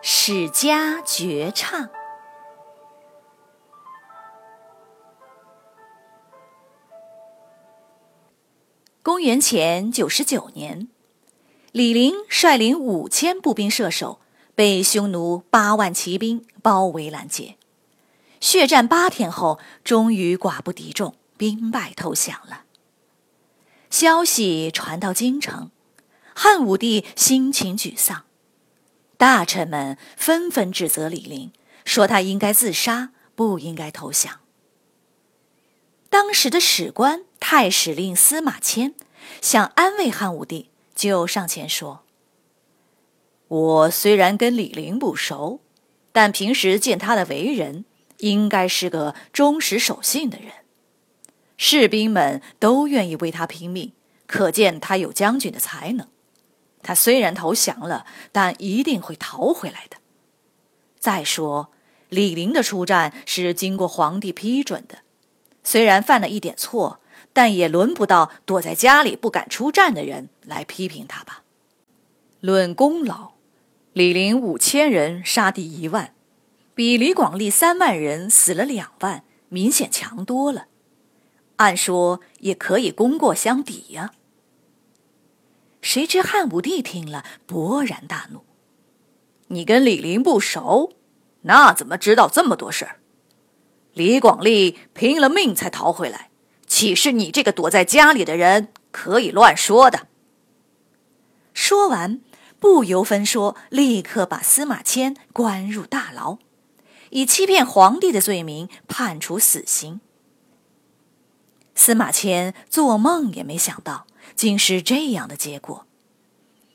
史家绝唱》。公元前九十九年，李陵率领五千步兵射手，被匈奴八万骑兵包围拦截，血战八天后，终于寡不敌众，兵败投降了。消息传到京城。汉武帝心情沮丧，大臣们纷纷指责李陵，说他应该自杀，不应该投降。当时的史官太史令司马迁想安慰汉武帝，就上前说：“我虽然跟李陵不熟，但平时见他的为人，应该是个忠实守信的人，士兵们都愿意为他拼命，可见他有将军的才能。”他虽然投降了，但一定会逃回来的。再说，李陵的出战是经过皇帝批准的，虽然犯了一点错，但也轮不到躲在家里不敢出战的人来批评他吧。论功劳，李陵五千人杀敌一万，比李广利三万人死了两万，明显强多了。按说也可以功过相抵呀。谁知汉武帝听了，勃然大怒：“你跟李陵不熟，那怎么知道这么多事儿？李广利拼了命才逃回来，岂是你这个躲在家里的人可以乱说的？”说完，不由分说，立刻把司马迁关入大牢，以欺骗皇帝的罪名判处死刑。司马迁做梦也没想到。竟是这样的结果，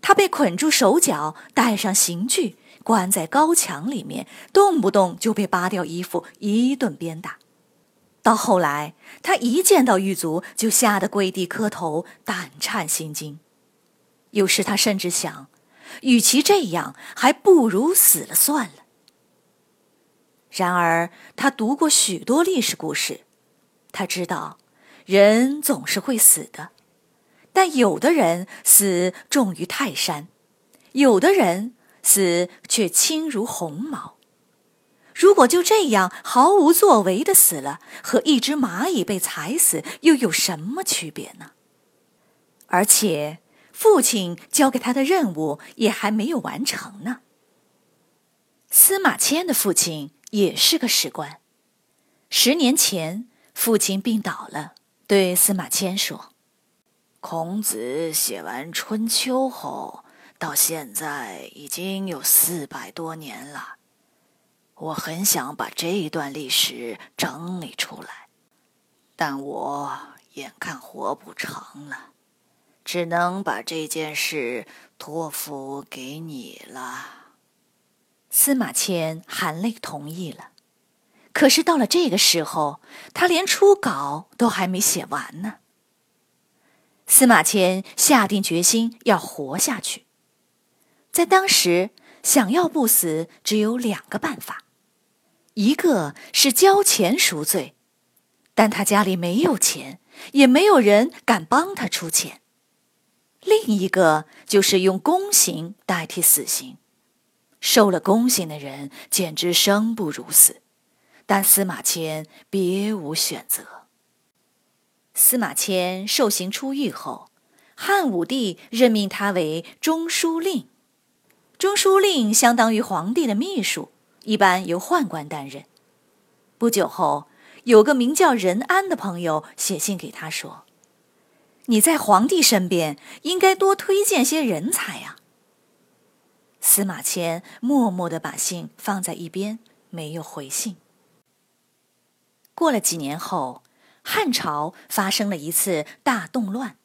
他被捆住手脚，带上刑具，关在高墙里面，动不动就被扒掉衣服，一顿鞭打。到后来，他一见到狱卒就吓得跪地磕头，胆颤心惊。有时他甚至想，与其这样，还不如死了算了。然而，他读过许多历史故事，他知道，人总是会死的。但有的人死重于泰山，有的人死却轻如鸿毛。如果就这样毫无作为的死了，和一只蚂蚁被踩死又有什么区别呢？而且父亲交给他的任务也还没有完成呢。司马迁的父亲也是个史官，十年前父亲病倒了，对司马迁说。孔子写完《春秋》后，到现在已经有四百多年了。我很想把这一段历史整理出来，但我眼看活不长了，只能把这件事托付给你了。司马迁含泪同意了。可是到了这个时候，他连初稿都还没写完呢。司马迁下定决心要活下去。在当时，想要不死，只有两个办法：一个是交钱赎罪，但他家里没有钱，也没有人敢帮他出钱；另一个就是用宫刑代替死刑。受了宫刑的人简直生不如死，但司马迁别无选择。司马迁受刑出狱后，汉武帝任命他为中书令。中书令相当于皇帝的秘书，一般由宦官担任。不久后，有个名叫任安的朋友写信给他说：“你在皇帝身边，应该多推荐些人才呀。”司马迁默默地把信放在一边，没有回信。过了几年后。汉朝发生了一次大动乱，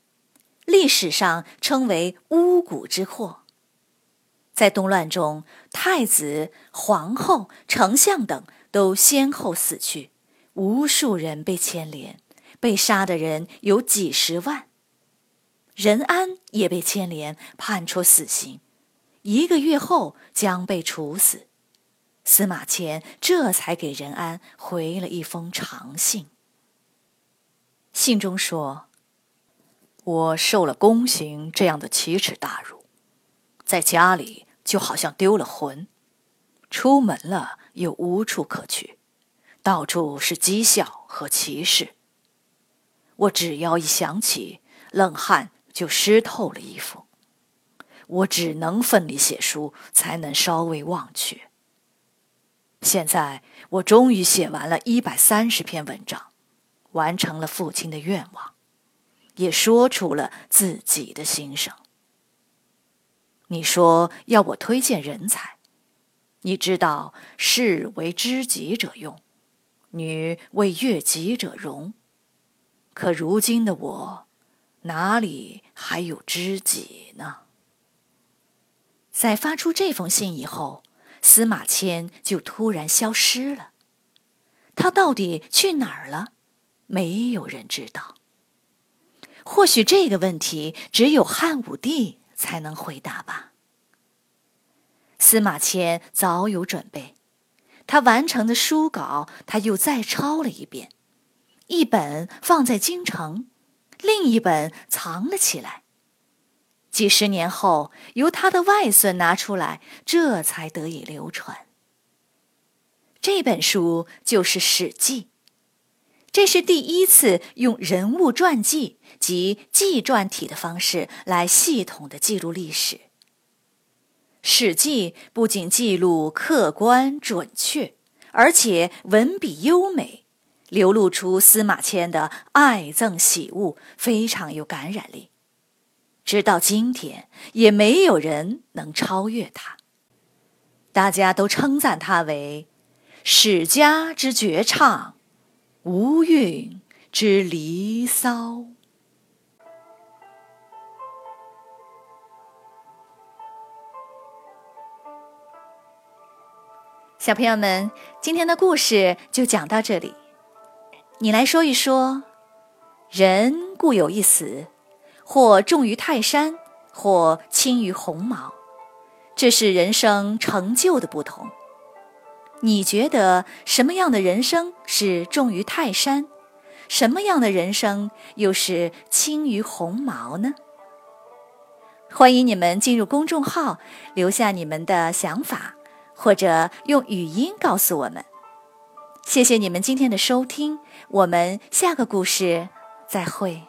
历史上称为巫蛊之祸。在动乱中，太子、皇后、丞相等都先后死去，无数人被牵连，被杀的人有几十万。任安也被牵连，判处死刑，一个月后将被处死。司马迁这才给任安回了一封长信。信中说：“我受了宫刑这样的奇耻大辱，在家里就好像丢了魂，出门了又无处可去，到处是讥笑和歧视。我只要一想起，冷汗就湿透了衣服，我只能奋力写书，才能稍微忘却。”现在我终于写完了一百三十篇文章，完成了父亲的愿望，也说出了自己的心声。你说要我推荐人才，你知道士为知己者用，女为悦己者容。可如今的我，哪里还有知己呢？在发出这封信以后。司马迁就突然消失了，他到底去哪儿了？没有人知道。或许这个问题只有汉武帝才能回答吧。司马迁早有准备，他完成的书稿他又再抄了一遍，一本放在京城，另一本藏了起来。几十年后，由他的外孙拿出来，这才得以流传。这本书就是《史记》，这是第一次用人物传记及纪传体的方式来系统的记录历史。《史记》不仅记录客观准确，而且文笔优美，流露出司马迁的爱憎喜恶，非常有感染力。直到今天，也没有人能超越他。大家都称赞他为“史家之绝唱，无韵之离骚”。小朋友们，今天的故事就讲到这里。你来说一说，人固有一死。或重于泰山，或轻于鸿毛，这是人生成就的不同。你觉得什么样的人生是重于泰山？什么样的人生又是轻于鸿毛呢？欢迎你们进入公众号，留下你们的想法，或者用语音告诉我们。谢谢你们今天的收听，我们下个故事再会。